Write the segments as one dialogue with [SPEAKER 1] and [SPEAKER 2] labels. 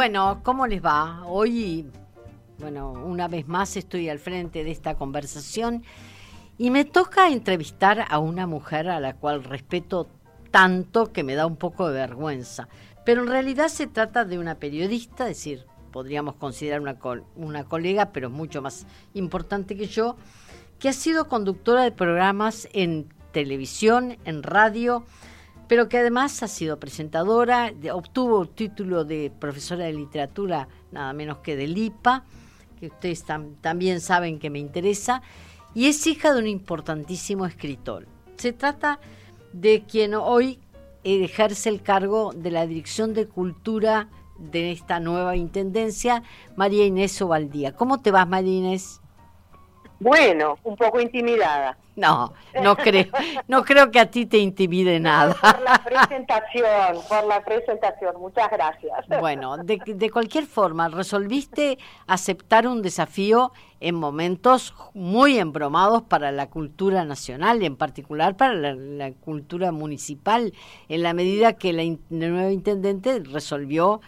[SPEAKER 1] Bueno, ¿cómo les va? Hoy, bueno, una vez más estoy al frente de esta conversación y me toca entrevistar a una mujer a la cual respeto tanto que me da un poco de vergüenza. Pero en realidad se trata de una periodista, es decir, podríamos considerar una, una colega, pero mucho más importante que yo, que ha sido conductora de programas en televisión, en radio, pero que además ha sido presentadora, obtuvo el título de profesora de literatura nada menos que de LIPA, que ustedes también saben que me interesa, y es hija de un importantísimo escritor. Se trata de quien hoy ejerce el cargo de la Dirección de Cultura de esta nueva intendencia, María Inés Ovaldía. ¿Cómo te vas, María Inés?
[SPEAKER 2] Bueno, un poco intimidada.
[SPEAKER 1] No, no creo, no creo que a ti te intimide nada.
[SPEAKER 2] Por la presentación, por la presentación, muchas gracias.
[SPEAKER 1] Bueno, de, de cualquier forma, resolviste aceptar un desafío en momentos muy embromados para la cultura nacional y en particular para la, cultura municipal, en la medida que la, nueva intendente resolvió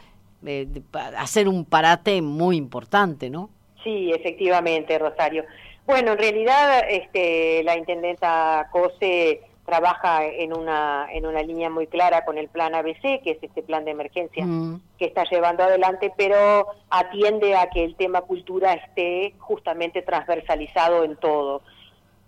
[SPEAKER 1] eh, hacer un parate muy importante, ¿no?
[SPEAKER 2] Sí, efectivamente, Rosario. Bueno, en realidad este, la intendenta COSE trabaja en una, en una línea muy clara con el plan ABC, que es este plan de emergencia mm. que está llevando adelante, pero atiende a que el tema cultura esté justamente transversalizado en todo.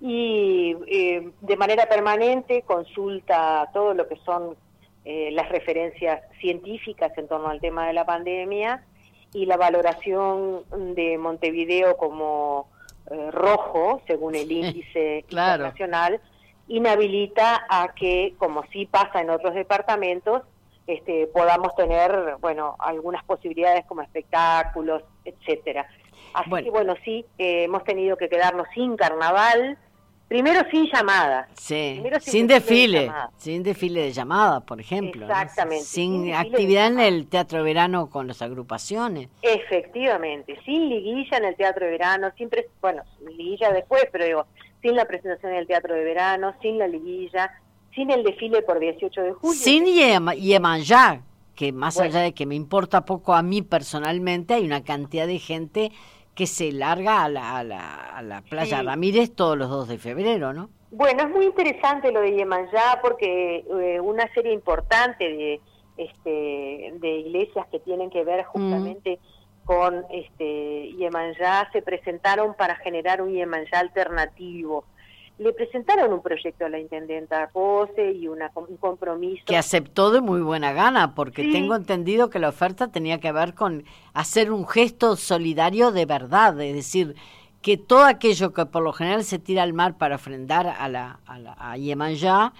[SPEAKER 2] Y eh, de manera permanente consulta todo lo que son eh, las referencias científicas en torno al tema de la pandemia y la valoración de Montevideo como eh, rojo, según el índice internacional, inhabilita a que, como sí pasa en otros departamentos, este, podamos tener, bueno, algunas posibilidades como espectáculos, etcétera. Así que, bueno, sí, eh, hemos tenido que quedarnos sin carnaval, Primero sin llamada.
[SPEAKER 1] Sí, sin, desfile, sin desfile de llamada, por ejemplo.
[SPEAKER 2] Exactamente.
[SPEAKER 1] Sin, actividad en el Teatro de Verano con las agrupaciones.
[SPEAKER 2] Efectivamente, sin liguilla en el Teatro de Verano, siempre, bueno, liguilla después, pero digo, sin la presentación en el Teatro de Verano, sin la liguilla, sin el desfile por 18 de julio.
[SPEAKER 1] Sin Yemanjá, que más allá de que me importa poco a mí personalmente, hay una cantidad de gente que se larga a la, a la, a la playa Ramírez todos los 2 de febrero, ¿no?
[SPEAKER 2] Bueno, es muy interesante lo de Yemanjá porque eh, una serie importante de, este, de iglesias que tienen que ver mm. justamente con este, Yemanjá se presentaron para generar un Yemanjá alternativo le presentaron un proyecto a la intendenta Pose y una, un compromiso.
[SPEAKER 1] Que aceptó de muy buena gana, porque tengo entendido que la oferta tenía que ver con hacer un gesto solidario de verdad, es decir, que todo aquello que por lo general se tira al mar para ofrendar a la, a, la, a Yemanjá,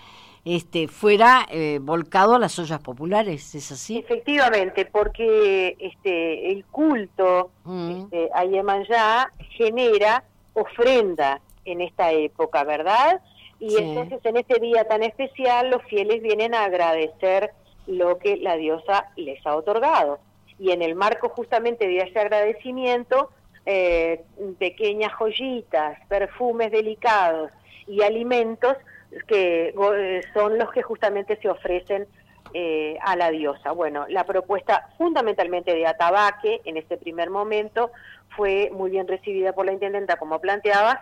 [SPEAKER 1] este, fuera eh, volcado a las ollas populares, ¿es así?
[SPEAKER 2] Efectivamente, porque este, el culto mm. este, a Yemanjá genera ofrenda en esta época, ¿verdad? Y entonces en este día tan especial los fieles vienen a agradecer lo que la diosa les ha otorgado. Y en el marco justamente de ese agradecimiento, eh, pequeñas joyitas, perfumes delicados y alimentos que eh, son los que justamente se ofrecen eh, a la diosa. Bueno, la propuesta fundamentalmente de Atabaque en este primer momento fue muy bien recibida por la intendenta, como planteabas,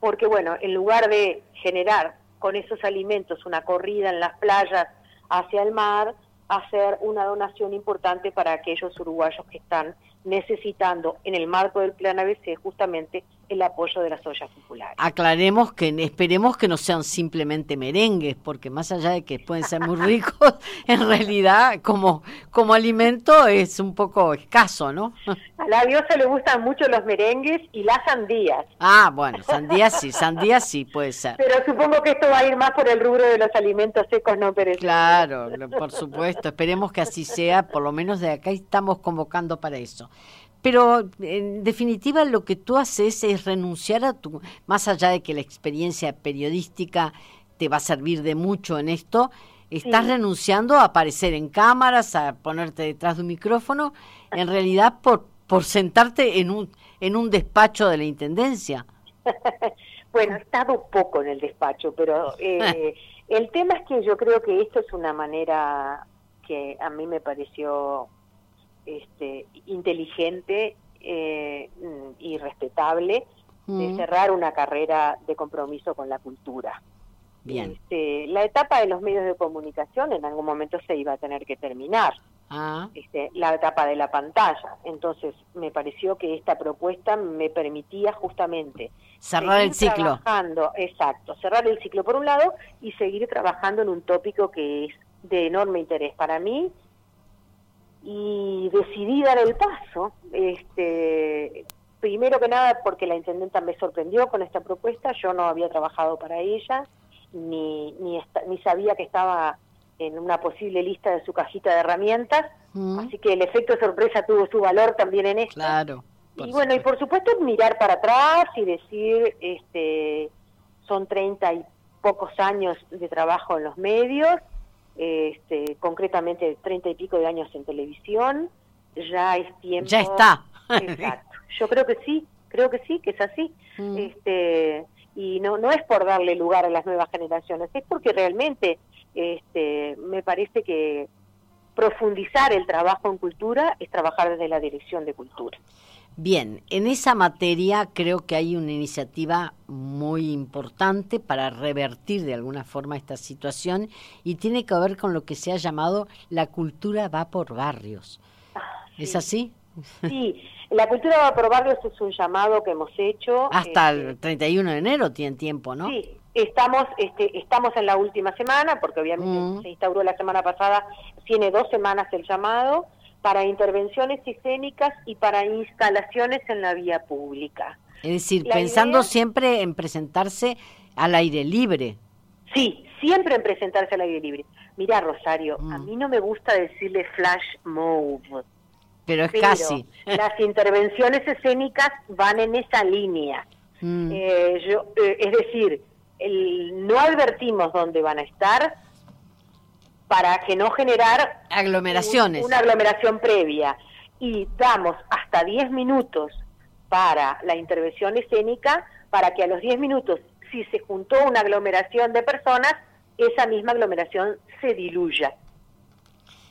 [SPEAKER 2] porque bueno, en lugar de generar con esos alimentos una corrida en las playas hacia el mar, hacer una donación importante para aquellos uruguayos que están necesitando en el marco del plan ABC justamente el apoyo de las ollas populares.
[SPEAKER 1] Aclaremos que esperemos que no sean simplemente merengues, porque más allá de que pueden ser muy ricos, en realidad como, como alimento es un poco escaso, ¿no?
[SPEAKER 2] A la diosa le gustan mucho los merengues y las sandías.
[SPEAKER 1] Ah, bueno, sandías sí, sandías sí puede ser.
[SPEAKER 2] Pero supongo que esto va a ir más por el rubro de los alimentos secos no perecederos.
[SPEAKER 1] Claro, por supuesto, esperemos que así sea, por lo menos de acá estamos convocando para eso. Pero en definitiva lo que tú haces es renunciar a tu, más allá de que la experiencia periodística te va a servir de mucho en esto, estás renunciando a aparecer en cámaras, a ponerte detrás de un micrófono, en realidad por, por sentarte en un, en un despacho de la Intendencia.
[SPEAKER 2] bueno, he estado poco en el despacho, pero eh, el tema es que yo creo que esto es una manera que a mí me pareció este, inteligente eh, y respetable de mm. cerrar una carrera de compromiso con la cultura.
[SPEAKER 1] Bien.
[SPEAKER 2] Este, la etapa de los medios de comunicación en algún momento se iba a tener que terminar.
[SPEAKER 1] Ah.
[SPEAKER 2] Este, la etapa de la pantalla. Entonces, me pareció que esta propuesta me permitía justamente
[SPEAKER 1] cerrar el ciclo.
[SPEAKER 2] Trabajando, exacto, cerrar el ciclo por un lado y seguir trabajando en un tópico que es de enorme interés para mí y decidí dar el paso. Este, primero que nada porque la intendenta me sorprendió con esta propuesta, yo no había trabajado para ella, ni, ni, ni sabía que estaba en una posible lista de su cajita de herramientas, mm. así que el efecto sorpresa tuvo su valor también en esto.
[SPEAKER 1] Claro.
[SPEAKER 2] Y bueno, y por supuesto mirar para atrás y decir, este, son treinta y pocos años de trabajo en los medios, este, concretamente treinta y pico de años en televisión, ya es tiempo.
[SPEAKER 1] Ya está.
[SPEAKER 2] Exacto. Yo creo que sí, creo que sí, que es así. Mm. Este, y no, no es por darle lugar a las nuevas generaciones, es porque realmente este, me parece que profundizar el trabajo en cultura es trabajar desde la dirección de cultura.
[SPEAKER 1] Bien, en esa materia creo que hay una iniciativa muy importante para revertir de alguna forma esta situación y tiene que ver con lo que se ha llamado la cultura va por barrios. Ah, ¿Es así?
[SPEAKER 2] Sí, la cultura va por barrios es un llamado que hemos hecho.
[SPEAKER 1] Hasta el 31 este, de enero tienen tiempo, ¿no?
[SPEAKER 2] Sí, Estamos, este, estamos en la última semana, porque obviamente mm. se instauró la semana pasada, tiene dos semanas el llamado, para intervenciones escénicas y para instalaciones en la vía pública.
[SPEAKER 1] Es decir, pensando siempre en presentarse al aire libre.
[SPEAKER 2] Sí, siempre en presentarse al aire libre. Mira, Rosario, a mm. mí no me gusta decirle flash move.
[SPEAKER 1] Pero es casi.
[SPEAKER 2] Las intervenciones escénicas van en esa línea. Mm. Eh, yo, eh, es decir, no advertimos dónde van a estar para que no generar
[SPEAKER 1] aglomeraciones.
[SPEAKER 2] una aglomeración previa. Y damos hasta 10 minutos para la intervención escénica, para que a los 10 minutos, si se juntó una aglomeración de personas, esa misma aglomeración se diluya.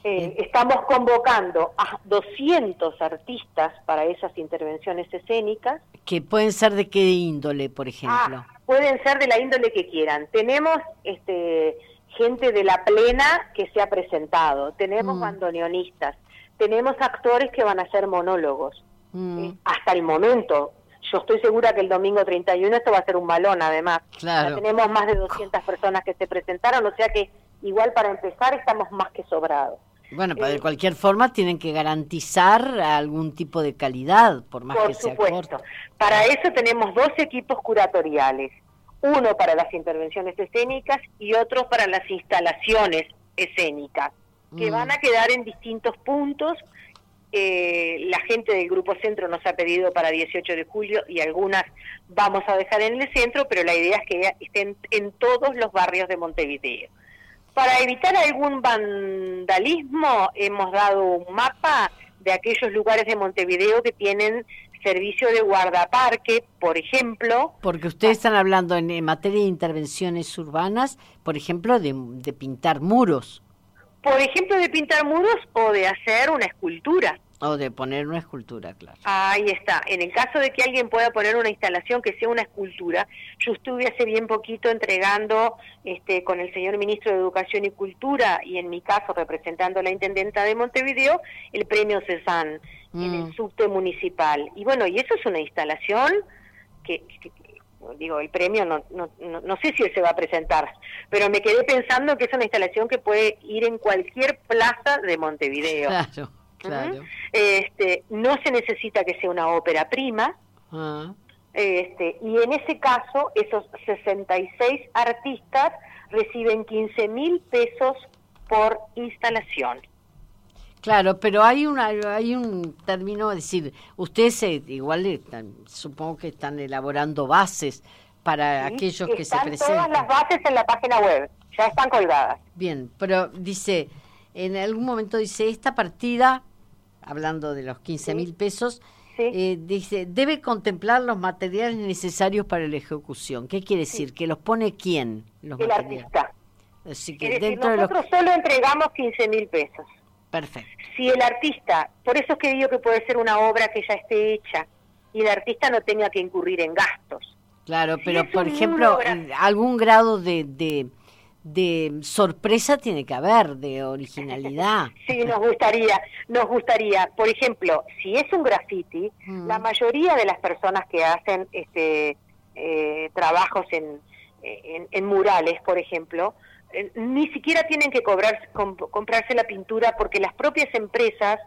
[SPEAKER 2] Eh, estamos convocando a 200 artistas para esas intervenciones escénicas.
[SPEAKER 1] ¿Que pueden ser de qué índole, por ejemplo?
[SPEAKER 2] Ah, pueden ser de la índole que quieran. Tenemos este, gente de la plena que se ha presentado, tenemos mm. bandoneonistas, tenemos actores que van a hacer monólogos. Mm. Eh, hasta el momento, yo estoy segura que el domingo 31 esto va a ser un balón además.
[SPEAKER 1] Claro.
[SPEAKER 2] tenemos más de 200 personas que se presentaron, o sea que igual para empezar estamos más que sobrados.
[SPEAKER 1] Bueno, pero de eh, cualquier forma tienen que garantizar algún tipo de calidad, por más que sea corto.
[SPEAKER 2] Para eso tenemos dos equipos curatoriales, uno para las intervenciones escénicas y otro para las instalaciones escénicas, que mm. van a quedar en distintos puntos. Eh, la gente del Grupo Centro nos ha pedido para 18 de julio y algunas vamos a dejar en el centro, pero la idea es que estén en todos los barrios de Montevideo. Para evitar algún vandalismo, hemos dado un mapa de aquellos lugares de Montevideo que tienen servicio de guardaparque, por ejemplo.
[SPEAKER 1] Porque ustedes están hablando en, materia de intervenciones urbanas, por ejemplo, de, de pintar muros.
[SPEAKER 2] Por ejemplo, de pintar muros o de hacer una escultura.
[SPEAKER 1] O de poner una escultura, claro.
[SPEAKER 2] Ahí está. En el caso de que alguien pueda poner una instalación que sea una escultura, yo estuve hace bien poquito entregando este, con el señor ministro de Educación y Cultura y en mi caso representando a la intendenta de Montevideo el premio CESAN en el mm. subte municipal. Y bueno, y eso es una instalación que, digo, el premio no, no, no, no, sé si él se va a presentar, pero me quedé pensando que es una instalación que puede ir en cualquier plaza de Montevideo.
[SPEAKER 1] Claro. Claro.
[SPEAKER 2] Este, no se necesita que sea una ópera prima. Ah. Este, y en ese caso, esos 66 artistas reciben 15 mil pesos por instalación.
[SPEAKER 1] Claro, pero hay una hay un término, es decir, ustedes igual supongo que están elaborando bases para aquellos que se presentan.
[SPEAKER 2] Todas las bases en la página web, ya están colgadas.
[SPEAKER 1] Bien, pero dice, en algún momento dice, esta partida hablando de los 15 mil pesos, eh, dice, debe contemplar los materiales necesarios para la ejecución. ¿Qué quiere decir? ¿Que los pone quién? Los
[SPEAKER 2] el artista.
[SPEAKER 1] Así que dentro nosotros
[SPEAKER 2] solo entregamos 15 mil pesos.
[SPEAKER 1] Perfecto.
[SPEAKER 2] Si el artista, por eso es que digo que puede ser una obra que ya esté hecha y el artista no tenga que incurrir en gastos.
[SPEAKER 1] Claro, pero por ejemplo, algún grado de, de, sorpresa tiene que haber, de originalidad.
[SPEAKER 2] sí, nos gustaría, nos gustaría. Por ejemplo, si es un graffiti, mm. la mayoría de las personas que hacen este eh, trabajos en, en, murales, por ejemplo, eh, ni siquiera tienen que cobrar, comprarse la pintura porque las propias empresas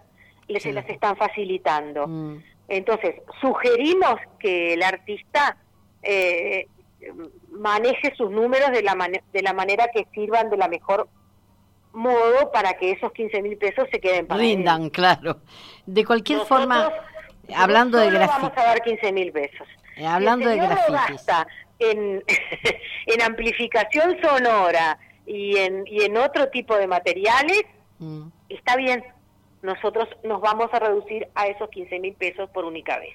[SPEAKER 2] les se las están facilitando. Mm. Entonces, sugerimos que el artista eh, maneje sus números de la, de la manera que sirvan de la mejor modo para que esos 15 mil pesos se queden para
[SPEAKER 1] Rindan, claro. De cualquier forma, hablando de grafitis.
[SPEAKER 2] vamos a dar 15 mil pesos.
[SPEAKER 1] Eh, hablando de grafitis.
[SPEAKER 2] en, en amplificación sonora y en, y en otro tipo de materiales, mm. está bien. Nosotros nos vamos a reducir a esos 15 mil pesos por única vez.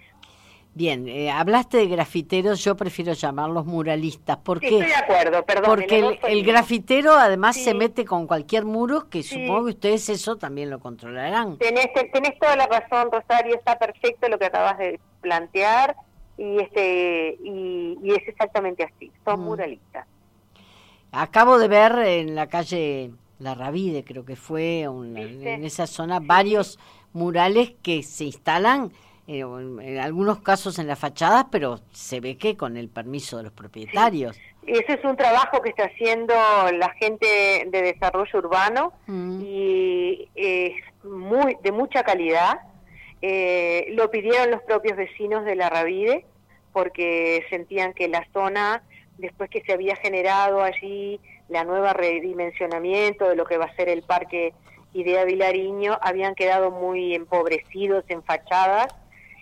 [SPEAKER 1] Bien, eh, hablaste de grafiteros, yo prefiero llamarlos muralistas. ¿Por
[SPEAKER 2] Estoy de acuerdo, perdón.
[SPEAKER 1] Porque el, grafitero además se mete con cualquier muro, que supongo que ustedes eso también lo controlarán.
[SPEAKER 2] Tenés, tenés toda la razón, Rosario, está perfecto lo que acabas de plantear y este y, es exactamente así, son mm. muralistas.
[SPEAKER 1] Acabo de ver en la calle La Ravide, creo que fue, en esa zona, varios murales que se instalan eh, en algunos casos en las fachadas, pero se ve que con el permiso de los propietarios.
[SPEAKER 2] Ese es un trabajo que está haciendo la gente de desarrollo urbano mm. y es muy de mucha calidad. Eh, lo pidieron los propios vecinos de la Ravide porque sentían que la zona, después que se había generado allí la nueva redimensionamiento de lo que va a ser el parque Idea Vilariño, habían quedado muy empobrecidos en fachadas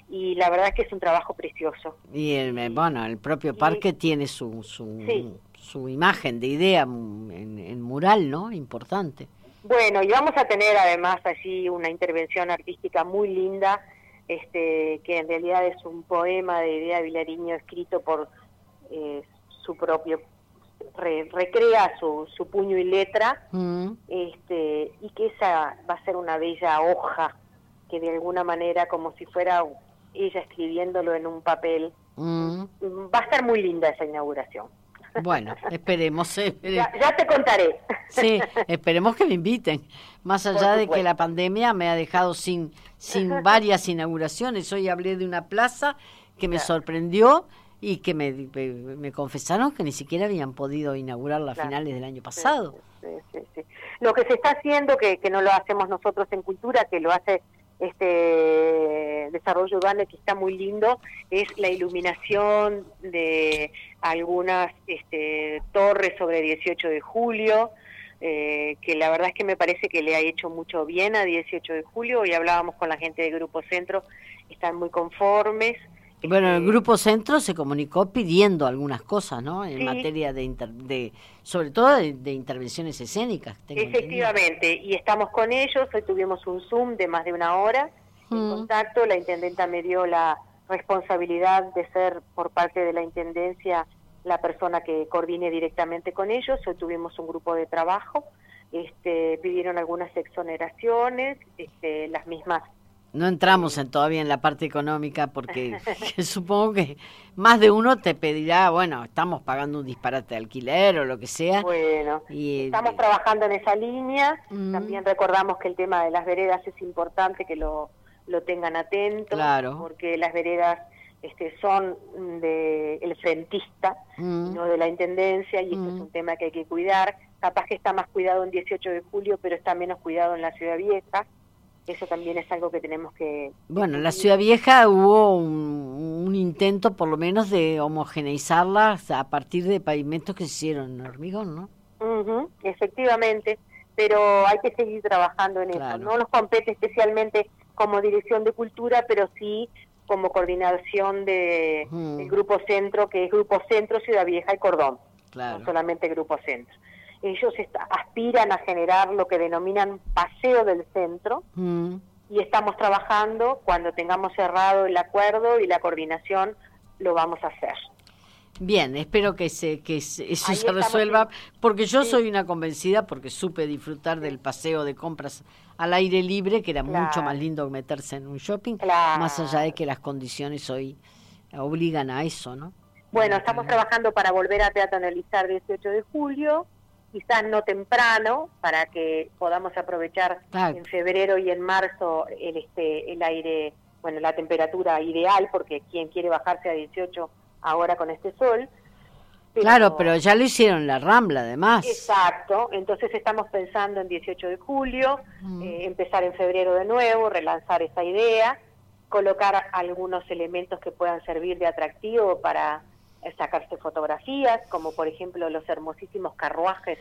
[SPEAKER 2] y la verdad que es un trabajo precioso.
[SPEAKER 1] Y el, bueno, el propio parque tiene su, su, su, imagen de idea en, mural, ¿no? Importante.
[SPEAKER 2] Bueno, y vamos a tener además allí una intervención artística muy linda, este, que en realidad es un poema de Idea Vilariño escrito por eh, su propio recrea su, su puño y letra mm. este y que esa va a ser una bella hoja que de alguna manera como si fuera ella escribiéndolo en un papel. Mm. Va a estar muy linda esa inauguración.
[SPEAKER 1] Bueno, esperemos.
[SPEAKER 2] Ya, te contaré.
[SPEAKER 1] Sí, esperemos que me inviten. Más allá de que la pandemia me ha dejado sin, sin varias inauguraciones. Hoy hablé de una plaza que me sorprendió y que me, me, confesaron que ni siquiera habían podido inaugurarla a finales del año pasado.
[SPEAKER 2] Sí, sí, lo que se está haciendo, que, que no lo hacemos nosotros en cultura, que lo hace este desarrollo urbano que está muy lindo es la iluminación de algunas este, torres sobre 18 de julio, eh, que la verdad es que me parece que le ha hecho mucho bien a 18 de julio. Hoy hablábamos con la gente del Grupo Centro, están muy conformes.
[SPEAKER 1] Bueno, el Grupo Centro se comunicó pidiendo algunas cosas, ¿no? En materia de, de, sobre todo de, intervenciones escénicas.
[SPEAKER 2] Efectivamente, y estamos con ellos. Hoy tuvimos un Zoom de más de una hora en mm. contacto. La intendenta me dio la responsabilidad de ser por parte de la intendencia la persona que coordine directamente con ellos. Hoy tuvimos un grupo de trabajo. Este, pidieron algunas exoneraciones, este, las mismas
[SPEAKER 1] no entramos en, todavía en la parte económica porque supongo que más de uno te pedirá, bueno, estamos pagando un disparate de alquiler o lo que sea.
[SPEAKER 2] Bueno, y, estamos trabajando en esa línea. También recordamos que el tema de las veredas es importante que lo, lo tengan atento,
[SPEAKER 1] claro.
[SPEAKER 2] porque las veredas este, son de el frentista, no de la intendencia, y esto es mm. un tema que hay que cuidar. Capaz que está más cuidado en 18 de julio, pero está menos cuidado en la ciudad vieja eso también es algo que tenemos que...
[SPEAKER 1] Bueno, en la Ciudad Vieja hubo un, intento por lo menos de homogeneizarla a partir de pavimentos que se hicieron en hormigón, ¿no?
[SPEAKER 2] efectivamente, pero hay que seguir trabajando en eso. No nos compete especialmente como dirección de cultura, pero sí como coordinación de, del Grupo Centro, que es Grupo Centro, Ciudad Vieja y Cordón, no solamente Grupo Centro ellos aspiran a generar lo que denominan paseo del centro mm. y estamos trabajando, cuando tengamos cerrado el acuerdo y la coordinación, lo vamos a hacer.
[SPEAKER 1] Bien, espero que se que eso se resuelva, porque yo soy una convencida, porque supe disfrutar del paseo de compras al aire libre, que era mucho más lindo que meterse en un shopping, más allá de que las condiciones hoy obligan a eso, ¿no?
[SPEAKER 2] Bueno, estamos trabajando para volver a teatralizar 18 de julio, quizás no temprano, para que podamos aprovechar en febrero y en marzo el, este, el aire, bueno, la temperatura ideal, porque quien quiere bajarse a 18 ahora con este sol.
[SPEAKER 1] claro, pero ya lo hicieron la Rambla, además.
[SPEAKER 2] Exacto, entonces estamos pensando en 18 de julio, mm. eh, empezar en febrero de nuevo, relanzar esa idea, colocar algunos elementos que puedan servir de atractivo para sacarse fotografías, como por ejemplo los hermosísimos carruajes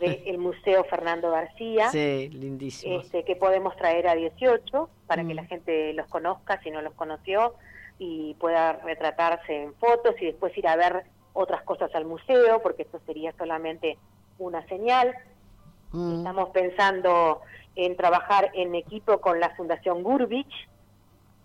[SPEAKER 2] del Museo Fernando García,
[SPEAKER 1] sí, lindísimo.
[SPEAKER 2] Este, que podemos traer a 18 para que mm. la gente los conozca si no los conoció y pueda retratarse en fotos y después ir a ver otras cosas al museo, porque esto sería solamente una señal. Mm. Estamos pensando en trabajar en equipo con la Fundación Gurbich,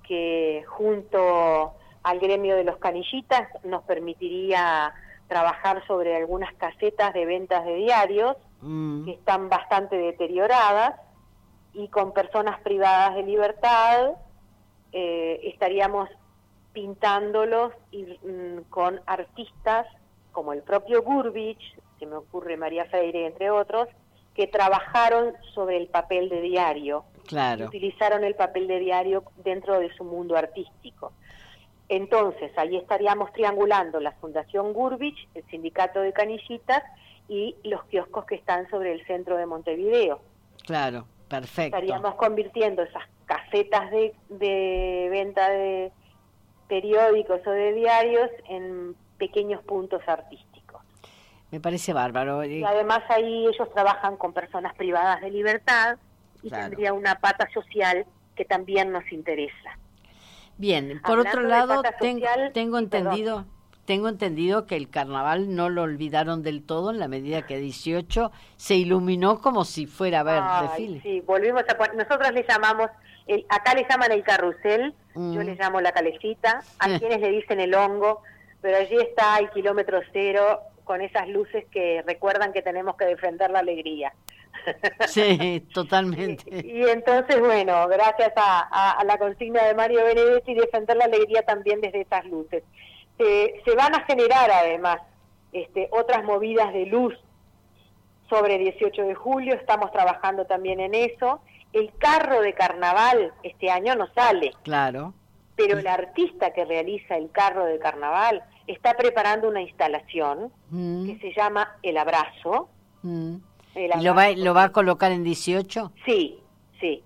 [SPEAKER 2] que junto al gremio de los canillitas nos permitiría trabajar sobre algunas casetas de ventas de diarios mm. que están bastante deterioradas y con personas privadas de libertad eh, estaríamos pintándolos y, mm, con artistas como el propio Gurbich, se me ocurre María Freire, entre otros, que trabajaron sobre el papel de diario,
[SPEAKER 1] claro.
[SPEAKER 2] utilizaron el papel de diario dentro de su mundo artístico. Entonces, ahí estaríamos triangulando la Fundación Gurbich, el Sindicato de Canillitas y los kioscos que están sobre el centro de Montevideo.
[SPEAKER 1] Claro, perfecto.
[SPEAKER 2] Estaríamos convirtiendo esas casetas de, de venta de, periódicos o de diarios en pequeños puntos artísticos.
[SPEAKER 1] Me parece bárbaro.
[SPEAKER 2] Y además ahí ellos trabajan con personas privadas de libertad y tendría una pata social que también nos interesa.
[SPEAKER 1] Bien, por otro lado, tengo entendido... Tengo entendido que el carnaval no lo olvidaron del todo en la medida que 18 se iluminó como si fuera a ver desfile.
[SPEAKER 2] Sí, volvimos a nosotros le llamamos acá le llaman el carrusel, yo mm. le llamo la calecita, a quienes le dicen el hongo, pero allí está el kilómetro cero con esas luces que recuerdan que tenemos que defender la alegría.
[SPEAKER 1] Sí, totalmente.
[SPEAKER 2] y, entonces, bueno, gracias a, la consigna de Mario Benedetti, defender la alegría también desde esas luces. se van a generar además este, otras movidas de luz sobre 18 de julio, estamos trabajando también en eso, el carro de carnaval este año no sale.
[SPEAKER 1] Claro.
[SPEAKER 2] Pero el artista que realiza el carro de carnaval está preparando una instalación mm. que se llama El Abrazo.
[SPEAKER 1] Mm. ¿Y lo va, lo va a colocar en 18?
[SPEAKER 2] Sí, sí,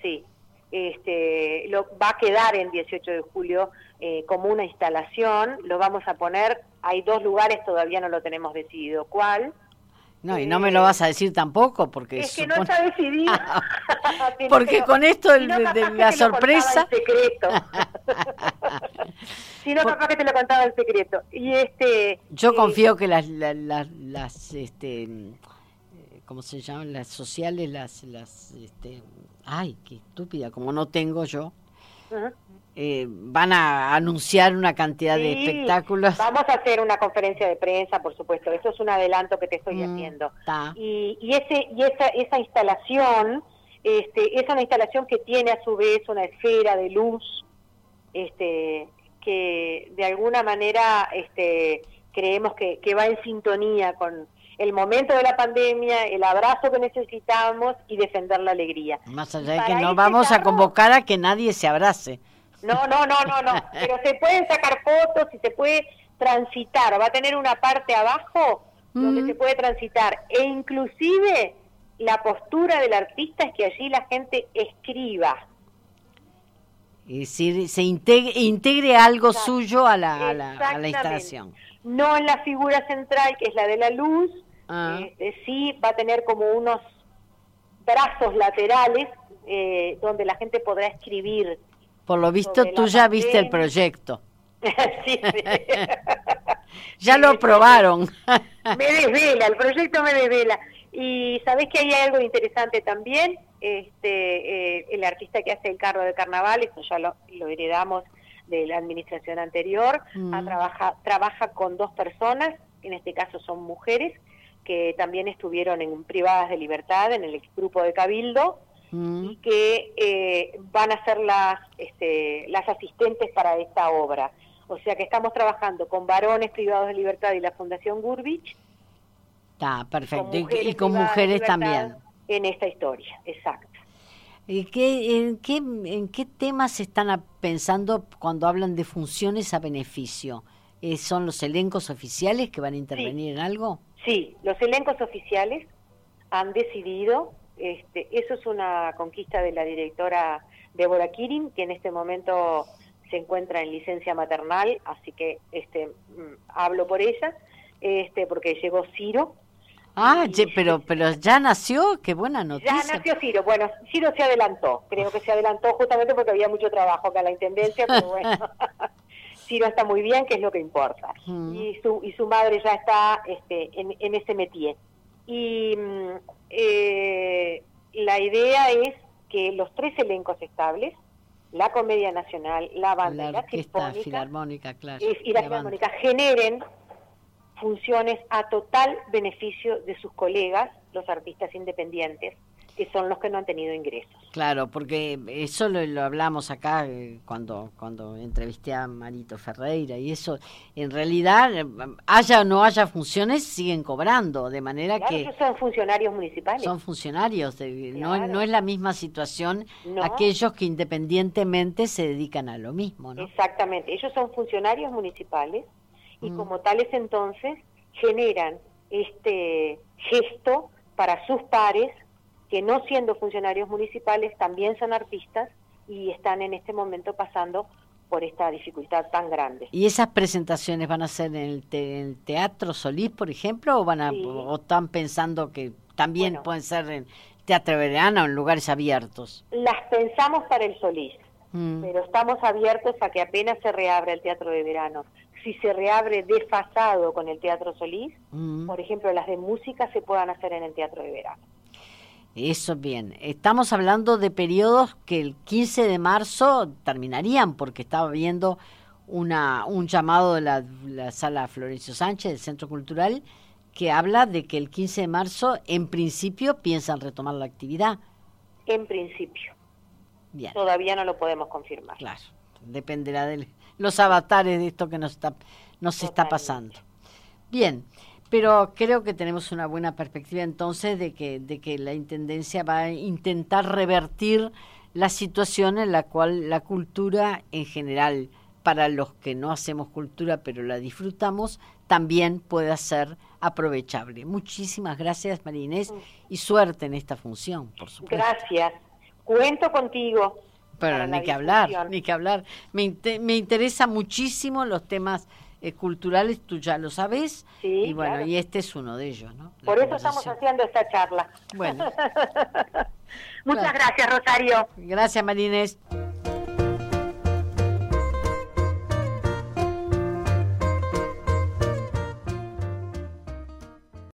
[SPEAKER 2] sí. Este, lo va a quedar en 18 de julio eh, como una instalación. Lo vamos a poner, hay dos lugares, todavía no lo tenemos decidido cuál.
[SPEAKER 1] No, y no me lo vas a decir tampoco, porque...
[SPEAKER 2] Es que no está decidido.
[SPEAKER 1] porque con esto de, la sorpresa...
[SPEAKER 2] secreto. si no, capaz que te lo contaba el secreto. Y este...
[SPEAKER 1] Yo eh, confío que las, las, las, este, ¿cómo se llaman? Las sociales, las, las, este, ay, qué estúpida, como no tengo yo. Eh, van a anunciar una cantidad de espectáculos.
[SPEAKER 2] Vamos a hacer una conferencia de prensa, por supuesto. Eso es un adelanto que te estoy mm, haciendo. Y, y, ese, y esa, esa instalación este, es una instalación que tiene a su vez una esfera de luz este, que de alguna manera este, creemos que, que va en sintonía con, el momento de la pandemia, el abrazo que necesitamos y defender la alegría.
[SPEAKER 1] Más allá de que no vamos a convocar a que nadie se abrace.
[SPEAKER 2] No, no, no, no, no. Pero se pueden sacar fotos y se puede transitar. Va a tener una parte abajo donde mm. se puede transitar. E inclusive la postura del artista es que allí la gente escriba.
[SPEAKER 1] Y decir, se integre, integre algo suyo a la, a, la, instalación.
[SPEAKER 2] No en la figura central, que es la de la luz, ah. este, sí va a tener como unos brazos laterales eh, donde la gente podrá escribir
[SPEAKER 1] por lo visto tú ya viste el proyecto.
[SPEAKER 2] sí,
[SPEAKER 1] ya lo aprobaron.
[SPEAKER 2] me desvela, el proyecto me desvela. Y sabés que hay algo interesante también, este, eh, el artista que hace el carro de carnaval, esto ya lo, heredamos de la administración anterior, mm. trabaja, trabaja con dos personas, en este caso son mujeres, que también estuvieron en privadas de libertad en el grupo de Cabildo mm. y que eh, van a ser las, este, las asistentes para esta obra. O sea que estamos trabajando con varones privados de libertad y la Fundación Gurbich.
[SPEAKER 1] Está, perfecto. y, con mujeres también.
[SPEAKER 2] En esta historia, exacto.
[SPEAKER 1] ¿Y qué, en, qué, ¿En qué temas están pensando cuando hablan de funciones a beneficio? Eh, ¿Son los elencos oficiales que van a intervenir en algo?
[SPEAKER 2] Sí, los elencos oficiales han decidido, este, eso es una conquista de la directora Débora Kirin, que en este momento se encuentra en licencia maternal, así que este, mm, hablo por ella, este, porque llegó Ciro,
[SPEAKER 1] Ah, pero, pero ya nació, qué buena noticia.
[SPEAKER 2] Ya nació Ciro, bueno, Ciro se adelantó, creo que se adelantó justamente porque había mucho trabajo acá en la Intendencia, pero bueno, Ciro está muy bien, que es lo que importa. Mm. Y, su, y su madre ya está este, en, en ese métier. Y mm, eh, la idea es que los tres elencos estables, la Comedia Nacional, la banda
[SPEAKER 1] la y la Filarmónica, claro,
[SPEAKER 2] y la, Filarmónica generen funciones a total beneficio de sus colegas, los artistas independientes, que son los que no han tenido ingresos.
[SPEAKER 1] Claro, porque eso lo, hablamos acá eh, cuando cuando entrevisté a Marito Ferreira y eso, en realidad, eh, haya o no haya funciones, siguen cobrando, de manera que...
[SPEAKER 2] son funcionarios municipales.
[SPEAKER 1] Son funcionarios, no, no es la misma situación aquellos que independientemente se dedican a lo mismo, ¿no?
[SPEAKER 2] Exactamente, ellos son funcionarios municipales y mm. como tales entonces generan este gesto para sus pares que no siendo funcionarios municipales también son artistas y están en este momento pasando por esta dificultad tan grande.
[SPEAKER 1] ¿Y esas presentaciones van a ser en el, Teatro Solís, por ejemplo, o van a o están pensando que también pueden ser en Teatro Verano o en lugares abiertos?
[SPEAKER 2] Las pensamos para el Solís, mm. pero estamos abiertos a que apenas se reabra el Teatro de Verano si se reabre desfasado con el Teatro Solís, mm. por ejemplo, las de música se puedan hacer en el Teatro de Verano.
[SPEAKER 1] Eso bien. Estamos hablando de periodos que el 15 de marzo terminarían, porque estaba viendo una, un llamado de la, la sala Florencio Sánchez del Centro Cultural que habla de que el 15 de marzo, en principio, piensan retomar la actividad.
[SPEAKER 2] En principio. Bien. Todavía no lo podemos confirmar.
[SPEAKER 1] Claro, dependerá de los avatares de esto que nos está, nos está pasando. Bien, pero creo que tenemos una buena perspectiva entonces de que, de que la Intendencia va a intentar revertir la situación en la cual la cultura en general, para los que no hacemos cultura pero la disfrutamos, también pueda ser aprovechable. Muchísimas gracias, María Inés, y suerte en esta función, por supuesto.
[SPEAKER 2] Gracias. Cuento contigo.
[SPEAKER 1] Pero ni que hablar, ni que hablar. Me, me interesa muchísimo los temas eh, culturales, tú ya lo sabes, y bueno, y este es uno de ellos, ¿no?
[SPEAKER 2] Por eso estamos haciendo esta charla. Bueno. Muchas gracias, Rosario.
[SPEAKER 1] Gracias, Marines.